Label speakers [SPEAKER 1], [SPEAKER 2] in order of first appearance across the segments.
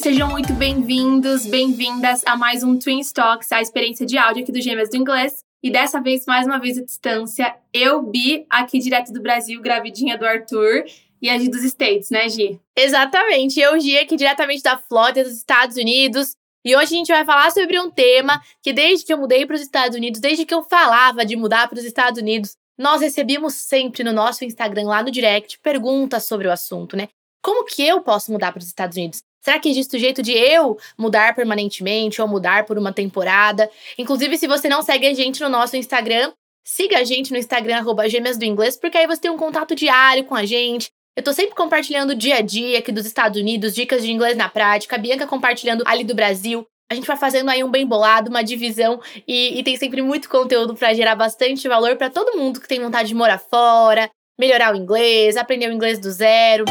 [SPEAKER 1] sejam muito bem-vindos, bem-vindas a mais um Twin Stocks, a experiência de áudio aqui do Gêmeas do Inglês. E dessa vez, mais uma vez à distância, eu, Bi, aqui direto do Brasil, gravidinha do Arthur, e a Gi dos States, né, Gi?
[SPEAKER 2] Exatamente, eu, Gi, aqui diretamente da Flórida, dos Estados Unidos. E hoje a gente vai falar sobre um tema que, desde que eu mudei para os Estados Unidos, desde que eu falava de mudar para os Estados Unidos, nós recebíamos sempre no nosso Instagram, lá no direct, perguntas sobre o assunto, né? Como que eu posso mudar para os Estados Unidos? Será que existe o jeito de eu mudar permanentemente ou mudar por uma temporada? Inclusive, se você não segue a gente no nosso Instagram, siga a gente no Instagram, arroba Gêmeas do Inglês, porque aí você tem um contato diário com a gente. Eu tô sempre compartilhando dia a dia aqui dos Estados Unidos, dicas de inglês na prática, a Bianca compartilhando ali do Brasil. A gente vai fazendo aí um bem bolado, uma divisão e, e tem sempre muito conteúdo para gerar bastante valor para todo mundo que tem vontade de morar fora, melhorar o inglês, aprender o inglês do zero.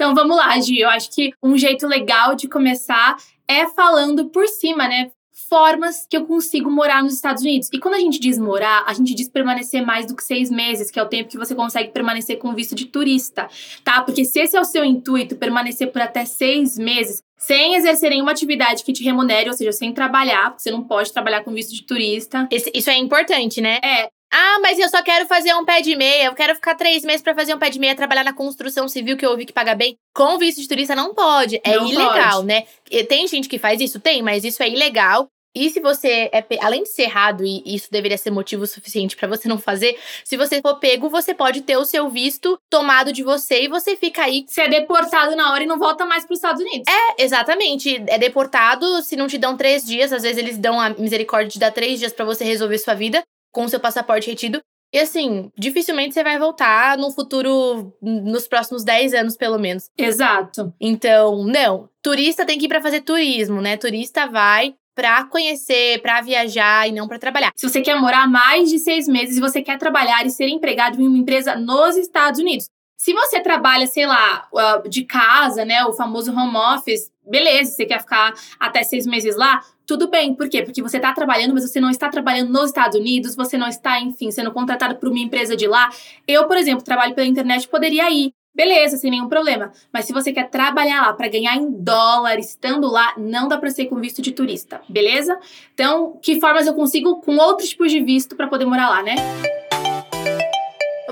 [SPEAKER 1] Então vamos lá, Gi. Eu acho que um jeito legal de começar é falando por cima, né? Formas que eu consigo morar nos Estados Unidos. E quando a gente diz morar, a gente diz permanecer mais do que seis meses, que é o tempo que você consegue permanecer com visto de turista, tá? Porque se esse é o seu intuito, permanecer por até seis meses, sem exercer nenhuma atividade que te remunere, ou seja, sem trabalhar, porque você não pode trabalhar com visto de turista.
[SPEAKER 2] Esse, isso é importante, né?
[SPEAKER 1] É,
[SPEAKER 2] ah, mas eu só quero fazer um pé de meia. Eu quero ficar três meses para fazer um pé de meia, trabalhar na construção civil, que eu ouvi que paga bem. Com visto de turista não pode. É
[SPEAKER 1] Não
[SPEAKER 2] ilegal,
[SPEAKER 1] pode.
[SPEAKER 2] né? Tem gente que faz isso? Tem, mas isso é ilegal. E se você é, além de ser errado, e isso deveria ser motivo suficiente pra você não fazer, se você for pego, você pode ter o seu visto tomado de você e você fica aí.
[SPEAKER 1] você é deportado na hora e não volta mais para os Estados Unidos.
[SPEAKER 2] É, exatamente. É deportado, se não te dão três dias, às vezes eles dão a misericórdia de dar três dias pra você resolver sua vida com seu passaporte retido. E assim, dificilmente você vai voltar no futuro, nos próximos 10 anos, pelo menos.
[SPEAKER 1] Exato.
[SPEAKER 2] Então, não. Turista tem que ir pra fazer turismo, né? Turista vai pra conhecer, pra viajar e não pra trabalhar.
[SPEAKER 1] Se você quer morar mais de seis meses e você quer trabalhar e ser empregado em uma empresa nos Estados Unidos. Se você trabalha, sei lá, de casa, né, o famoso home office, beleza, você quer ficar até seis meses lá, tudo bem. Por quê? Porque você está trabalhando, mas você não está trabalhando nos Estados Unidos, você não está, enfim, sendo contratado por uma empresa de lá. Eu, por exemplo, trabalho pela internet, poderia ir. Beleza, sem nenhum problema. Mas se você quer trabalhar lá para ganhar em dólar, estando lá, não dá para ser com visto de turista, beleza? Então, que formas eu consigo com outros tipos de visto para poder morar lá, né?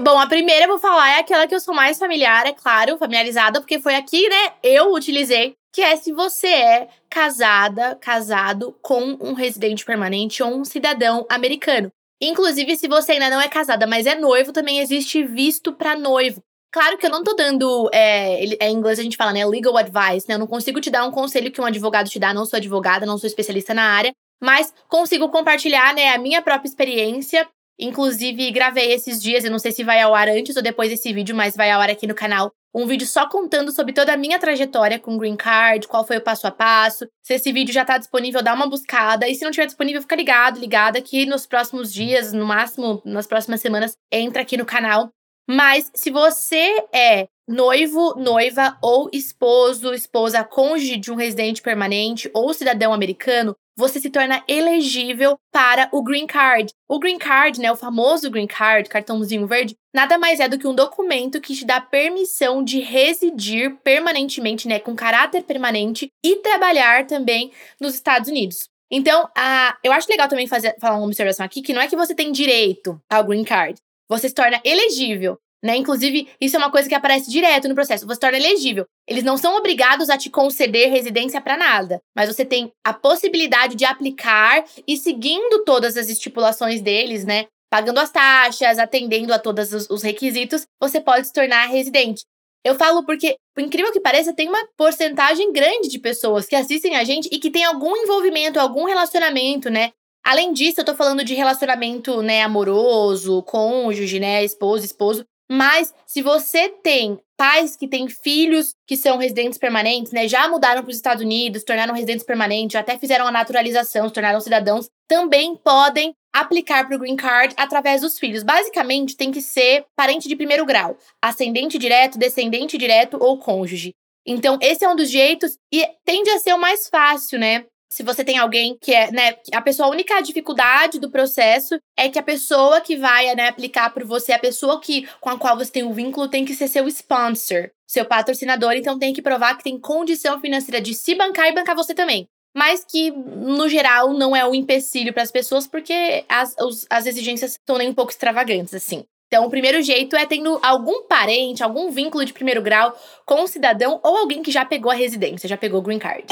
[SPEAKER 2] Bom, a primeira eu vou falar é aquela que eu sou mais familiar, é claro, familiarizada, porque foi aqui, né, eu utilizei, que é se você é casada, casado com um residente permanente ou um cidadão americano. Inclusive, se você ainda não é casada, mas é noivo, também existe visto pra noivo. Claro que eu não tô dando. É, é, em inglês a gente fala, né? Legal advice, né? Eu não consigo te dar um conselho que um advogado te dá, não sou advogada, não sou especialista na área, mas consigo compartilhar, né, a minha própria experiência. Inclusive, gravei esses dias, eu não sei se vai ao ar antes ou depois desse vídeo, mas vai ao ar aqui no canal. Um vídeo só contando sobre toda a minha trajetória com Green Card, qual foi o passo a passo. Se esse vídeo já tá disponível, dá uma buscada. E se não tiver disponível, fica ligado, ligada que nos próximos dias, no máximo nas próximas semanas, entra aqui no canal. Mas se você é noivo, noiva ou esposo, esposa, cônjuge de um residente permanente ou cidadão americano, você se torna elegível para o Green Card. O Green Card, né, o famoso Green Card, cartãozinho verde, nada mais é do que um documento que te dá permissão de residir permanentemente, né, com caráter permanente e trabalhar também nos Estados Unidos. Então, a, eu acho legal também fazer, falar uma observação aqui, que não é que você tem direito ao Green Card, você se torna elegível. Né? Inclusive, isso é uma coisa que aparece direto no processo. Você torna elegível. Eles não são obrigados a te conceder residência para nada, mas você tem a possibilidade de aplicar e seguindo todas as estipulações deles, né? Pagando as taxas, atendendo a todos os, os requisitos, você pode se tornar residente. Eu falo porque, por incrível que pareça, tem uma porcentagem grande de pessoas que assistem a gente e que tem algum envolvimento, algum relacionamento, né? Além disso, eu tô falando de relacionamento, né, amoroso, cônjuge, né, esposo, esposo. Mas se você tem pais que têm filhos que são residentes permanentes, né, já mudaram para os Estados Unidos, tornaram residentes permanentes, já até fizeram a naturalização, se tornaram cidadãos, também podem aplicar para o Green Card através dos filhos. Basicamente, tem que ser parente de primeiro grau, ascendente direto, descendente direto ou cônjuge. Então, esse é um dos jeitos e tende a ser o mais fácil, né? Se você tem alguém que é, né, a pessoa, a única dificuldade do processo é que a pessoa que vai, né, aplicar por você, a pessoa que com a qual você tem um vínculo tem que ser seu sponsor, seu patrocinador, então tem que provar que tem condição financeira de se bancar e bancar você também. Mas que, no geral, não é um empecilho para as pessoas, porque as, os, as exigências são nem um pouco extravagantes, assim. Então, o primeiro jeito é tendo algum parente, algum vínculo de primeiro grau com um cidadão ou alguém que já pegou a residência, já pegou o green card.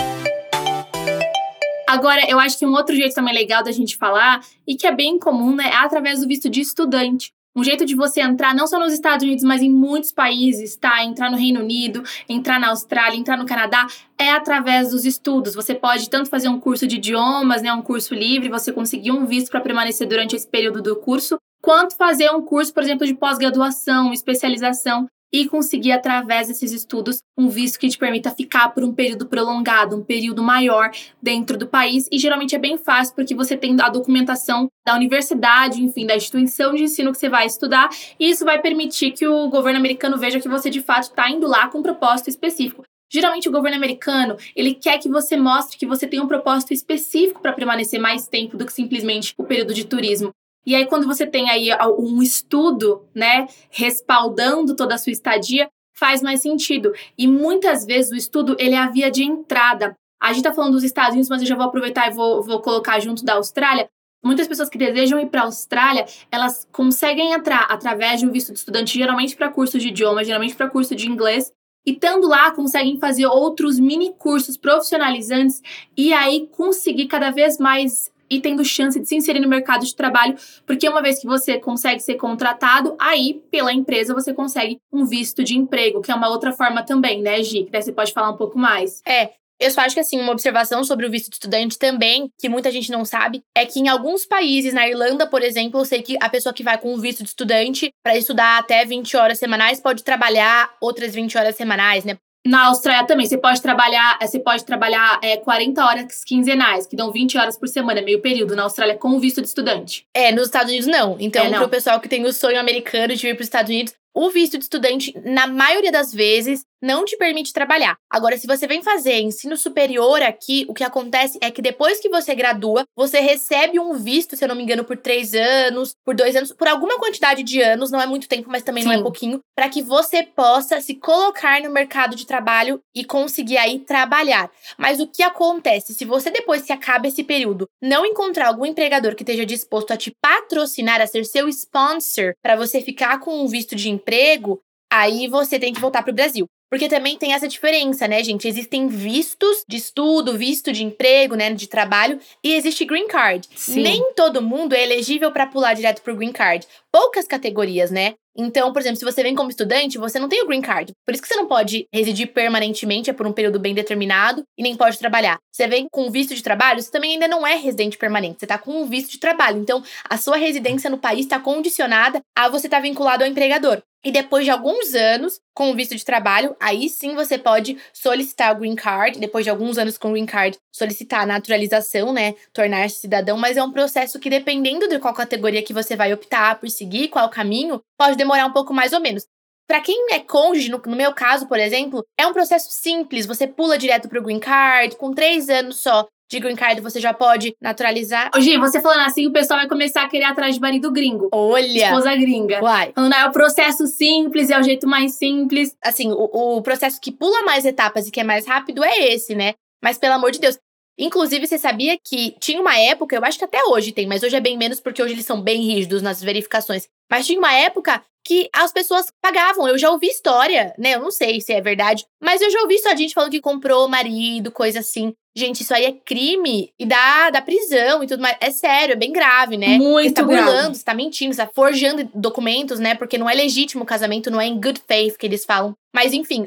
[SPEAKER 1] Agora, eu acho que um outro jeito também legal da gente falar, e que é bem comum, né, é através do visto de estudante. Um jeito de você entrar não só nos Estados Unidos, mas em muitos países, tá? Entrar no Reino Unido, entrar na Austrália, entrar no Canadá, é através dos estudos. Você pode tanto fazer um curso de idiomas, né, um curso livre, você conseguir um visto para permanecer durante esse período do curso, quanto fazer um curso, por exemplo, de pós-graduação, especialização e conseguir, através desses estudos, um visto que te permita ficar por um período prolongado, um período maior dentro do país. E geralmente é bem fácil, porque você tem a documentação da universidade, enfim, da instituição de ensino que você vai estudar, e isso vai permitir que o governo americano veja que você de fato está indo lá com um propósito específico. Geralmente o governo americano, ele quer que você mostre que você tem um propósito específico para permanecer mais tempo do que simplesmente o período de turismo. E aí, quando você tem aí um estudo, né, respaldando toda a sua estadia, faz mais sentido. E muitas vezes o estudo, ele é a via de entrada. A gente tá falando dos Estados Unidos, mas eu já vou aproveitar e vou, vou colocar junto da Austrália. Muitas pessoas que desejam ir para a Austrália, elas conseguem entrar através de um visto de estudante, geralmente para curso de idioma, geralmente para curso de inglês, e estando lá, conseguem fazer outros mini cursos profissionalizantes e aí conseguir cada vez mais e tendo chance de se inserir no mercado de trabalho, porque uma vez que você consegue ser contratado, aí pela empresa você consegue um visto de emprego, que é uma outra forma também, né, Gi? Que daí você pode falar um pouco mais.
[SPEAKER 2] É, eu só acho que, assim, uma observação sobre o visto de estudante também, que muita gente não sabe, é que em alguns países, na Irlanda, por exemplo, eu sei que a pessoa que vai com o visto de estudante para estudar até 20 horas semanais pode trabalhar outras 20 horas semanais, né?
[SPEAKER 1] Na Austrália também, você pode trabalhar, você pode trabalhar é, 40 horas quinzenais, que dão 20 horas por semana, meio período, na Austrália, com o visto de estudante.
[SPEAKER 2] É, nos Estados Unidos não. Então, é, não. pro pessoal que tem o sonho americano de ir para os Estados Unidos, o visto de estudante, na maioria das vezes, não te permite trabalhar. Agora, se você vem fazer ensino superior aqui, o que acontece é que depois que você gradua, você recebe um visto, se eu não me engano, por três anos, por dois anos, por alguma quantidade de anos, não é muito tempo, mas também Sim. não é pouquinho, para que você possa se colocar no mercado de trabalho e conseguir aí trabalhar. Mas o que acontece? Se você, depois que acaba esse período, não encontrar algum empregador que esteja disposto a te patrocinar, a ser seu sponsor, para você ficar com um visto de emprego, aí você tem que voltar para o Brasil. Porque também tem essa diferença, né, gente? Existem vistos de estudo, visto de emprego, né, de trabalho, e existe green card. Sim. Nem todo mundo é elegível para pular direto pro green card. Poucas categorias, né? Então, por exemplo, se você vem como estudante, você não tem o green card. Por isso que você não pode residir permanentemente, é por um período bem determinado, e nem pode trabalhar. Você vem com visto de trabalho, você também ainda não é residente permanente, você tá com um visto de trabalho. Então, a sua residência no país está condicionada a você estar tá vinculado ao empregador. E depois de alguns anos com o visto de trabalho, aí sim você pode solicitar o green card. Depois de alguns anos com o green card, solicitar a naturalização, né? Tornar-se cidadão. Mas é um processo que, dependendo de qual categoria que você vai optar por seguir, qual caminho, pode demorar um pouco mais ou menos. Para quem é cônjuge, no, no, meu caso, por exemplo, é um processo simples. Você pula direto pro green card, com três anos só de green card você já pode naturalizar.
[SPEAKER 1] Ô, Gi, você falando assim, o pessoal vai começar a querer atrás de marido gringo.
[SPEAKER 2] Olha!
[SPEAKER 1] Esposa gringa.
[SPEAKER 2] Uai.
[SPEAKER 1] Falando, ah, é o processo simples, é o jeito mais simples.
[SPEAKER 2] Assim, o, o processo que pula mais etapas e que é mais rápido é esse, né? Mas pelo amor de Deus. Inclusive, você sabia que tinha uma época, eu acho que até hoje tem, mas hoje é bem menos porque hoje eles são bem rígidos nas verificações. Mas tinha uma época que as pessoas pagavam. Eu já ouvi história, né? Eu não sei se é verdade, mas eu já ouvi só gente falando que comprou marido, coisa assim. Gente, isso aí é crime e dá, dá prisão e tudo mais. É sério, é bem grave, né?
[SPEAKER 1] Muito
[SPEAKER 2] você tá
[SPEAKER 1] grave.
[SPEAKER 2] burlando, você tá mentindo, você tá forjando documentos, né? Porque não é legítimo o casamento, não é em good faith que eles falam. Mas enfim.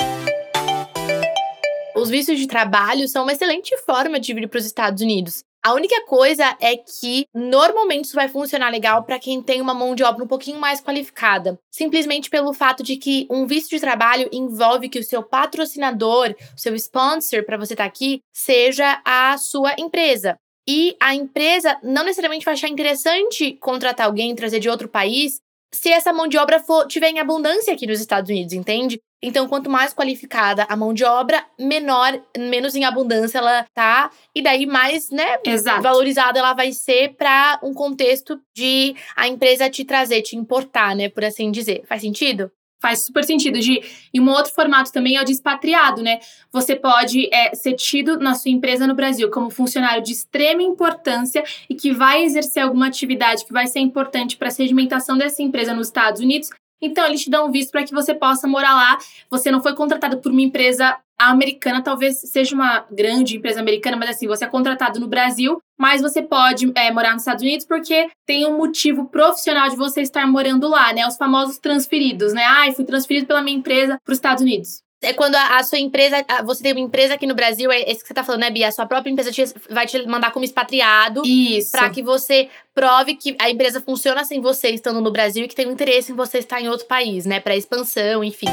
[SPEAKER 2] Os vistos de trabalho são uma excelente forma de vir para os Estados Unidos. A única coisa é que normalmente isso vai funcionar legal para quem tem uma mão de obra um pouquinho mais qualificada, simplesmente pelo fato de que um visto de trabalho envolve que o seu patrocinador, o seu sponsor para você estar tá aqui, seja a sua empresa. E a empresa não necessariamente vai achar interessante contratar alguém, trazer de outro país, se essa mão de obra for, tiver em abundância aqui nos Estados Unidos, entende? Então, quanto mais qualificada a mão de obra, menor, menos em abundância ela tá, e daí mais, né,
[SPEAKER 1] Exato.
[SPEAKER 2] valorizada ela vai ser para um contexto de a empresa te trazer, te importar, né, por assim dizer. Faz sentido?
[SPEAKER 1] Faz super sentido, Gi. E um outro formato também é o de expatriado, né? Você pode é, ser tido na sua empresa no Brasil como funcionário de extrema importância e que vai exercer alguma atividade que vai ser importante para a sedimentação dessa empresa nos Estados Unidos então, eles te dão um visto para que você possa morar lá. Você não foi contratado por uma empresa americana, talvez seja uma grande empresa americana, mas assim, você é contratado no Brasil, mas você pode é, morar nos Estados Unidos porque tem um motivo profissional de você estar morando lá, né? Os famosos transferidos, né? Ah, fui transferido pela minha empresa para os Estados Unidos.
[SPEAKER 2] É quando a, a sua empresa, a, você tem uma empresa aqui no Brasil, é esse que você tá falando, né, Bia? A sua própria empresa te, vai te mandar como expatriado.
[SPEAKER 1] Isso.
[SPEAKER 2] Pra que você prove que a empresa funciona sem você estando no Brasil e que tem um interesse em você estar em outro país, né? Pra expansão, enfim.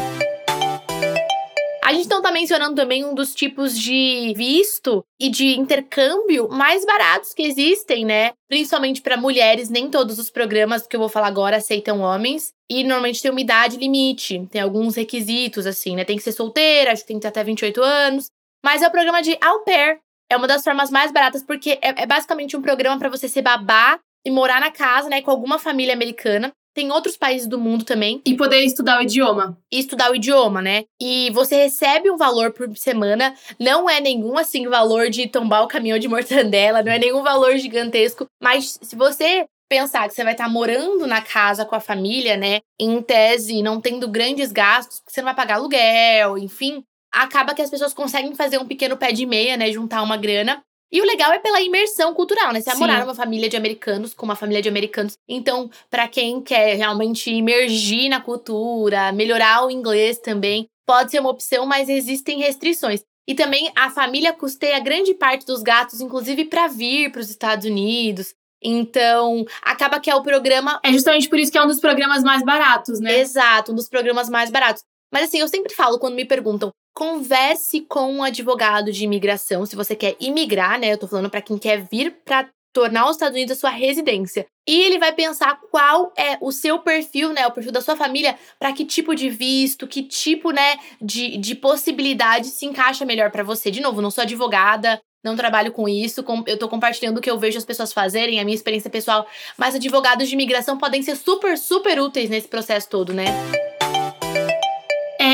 [SPEAKER 2] A gente não tá mencionando também um dos tipos de visto e de intercâmbio mais baratos que existem, né? Principalmente para mulheres, nem todos os programas que eu vou falar agora aceitam homens. E normalmente tem uma idade limite, tem alguns requisitos, assim, né? Tem que ser solteira, acho que tem que ter até 28 anos. Mas é o programa de au pair. É uma das formas mais baratas, porque é, é basicamente um programa para você ser babá e morar na casa, né, com alguma família americana. Tem outros países do mundo também.
[SPEAKER 1] E poder estudar o idioma.
[SPEAKER 2] E estudar o idioma, né? E você recebe um valor por semana. Não é nenhum, assim, valor de tombar o caminhão de mortandela. Não é nenhum valor gigantesco. Mas se você pensar que você vai estar morando na casa com a família, né? Em tese, não tendo grandes gastos, porque você não vai pagar aluguel, enfim. Acaba que as pessoas conseguem fazer um pequeno pé de meia, né? Juntar uma grana e o legal é pela imersão cultural, né? Você vai morar numa família de americanos, com uma família de americanos. Então, para quem quer realmente imergir na cultura, melhorar o inglês também, pode ser uma opção, mas existem restrições. E também a família custeia grande parte dos gatos, inclusive para vir para os Estados Unidos. Então, acaba que é o programa.
[SPEAKER 1] É justamente por isso que é um dos programas mais baratos, né?
[SPEAKER 2] Exato, um dos programas mais baratos. Mas assim, eu sempre falo quando me perguntam, converse com um advogado de imigração se você quer imigrar, né? Eu tô falando para quem quer vir para tornar os Estados Unidos a sua residência. E ele vai pensar qual é o seu perfil, né, o perfil da sua família, para que tipo de visto, que tipo, né, de, de possibilidade se encaixa melhor para você. De novo, não sou advogada, não trabalho com isso, eu tô compartilhando o que eu vejo as pessoas fazerem, a minha experiência pessoal, mas advogados de imigração podem ser super, super úteis nesse processo todo, né?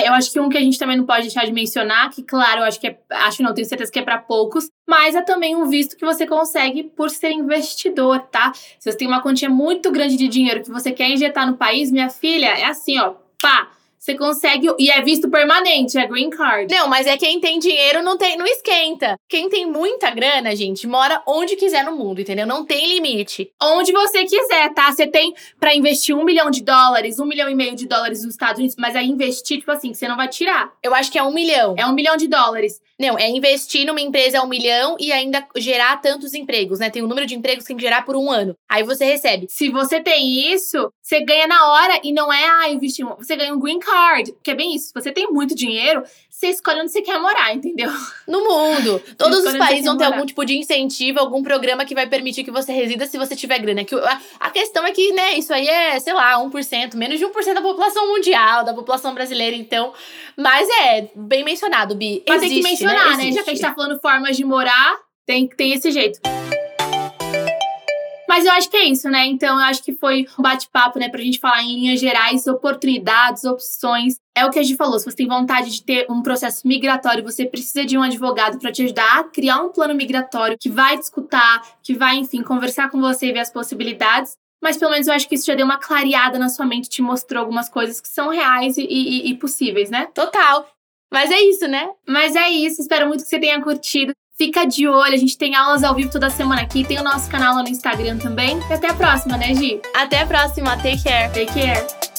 [SPEAKER 1] É, eu acho que um que a gente também não pode deixar de mencionar, que claro, eu acho que é, acho não, tenho certeza que é para poucos, mas é também um visto que você consegue por ser investidor, tá? Se você tem uma quantia muito grande de dinheiro que você quer injetar no país, minha filha, é assim, ó, pá, você consegue. E é visto permanente, é green card.
[SPEAKER 2] Não, mas é quem tem dinheiro não tem, não esquenta. Quem tem muita grana, gente, mora onde quiser no mundo, entendeu? Não tem limite.
[SPEAKER 1] Onde você quiser, tá? Você tem para investir um milhão de dólares, um milhão e meio de dólares nos Estados Unidos, mas aí investir, tipo assim, que você não vai tirar.
[SPEAKER 2] Eu acho que é um milhão.
[SPEAKER 1] É um milhão de dólares.
[SPEAKER 2] Não, é investir numa empresa um milhão e ainda gerar tantos empregos, né? Tem um número de empregos que tem que gerar por um ano. Aí você recebe.
[SPEAKER 1] Se você tem isso, você ganha na hora e não é, ah, investir. Você ganha um green card, que é bem isso. Se você tem muito dinheiro, você escolhe onde você quer morar, entendeu?
[SPEAKER 2] No mundo. Todos os países vão ter morar. algum tipo de incentivo, algum programa que vai permitir que você resida se você tiver grana. Que a, a questão é que, né, isso aí é, sei lá, 1%, menos de 1% da população mundial, da população brasileira, então. Mas é bem mencionado, Bi.
[SPEAKER 1] Mas Existe, tem que mencionar, né? né? Já que a gente tá falando formas de morar, tem, tem esse jeito. Mas eu acho que é isso, né? Então eu acho que foi um bate-papo, né, pra gente falar em linhas gerais, oportunidades, opções. É o que a gente falou, se você tem vontade de ter um processo migratório, você precisa de um advogado para te ajudar a criar um plano migratório que vai te escutar, que vai, enfim, conversar com você e ver as possibilidades. Mas pelo menos eu acho que isso já deu uma clareada na sua mente, te mostrou algumas coisas que são reais e, e, e possíveis, né?
[SPEAKER 2] Total. Mas é isso, né?
[SPEAKER 1] Mas é isso. Espero muito que você tenha curtido. Fica de olho, a gente tem aulas ao vivo toda semana aqui. Tem o nosso canal lá no Instagram também. E até a próxima, né, Gi?
[SPEAKER 2] Até a próxima. Take care.
[SPEAKER 1] Take care.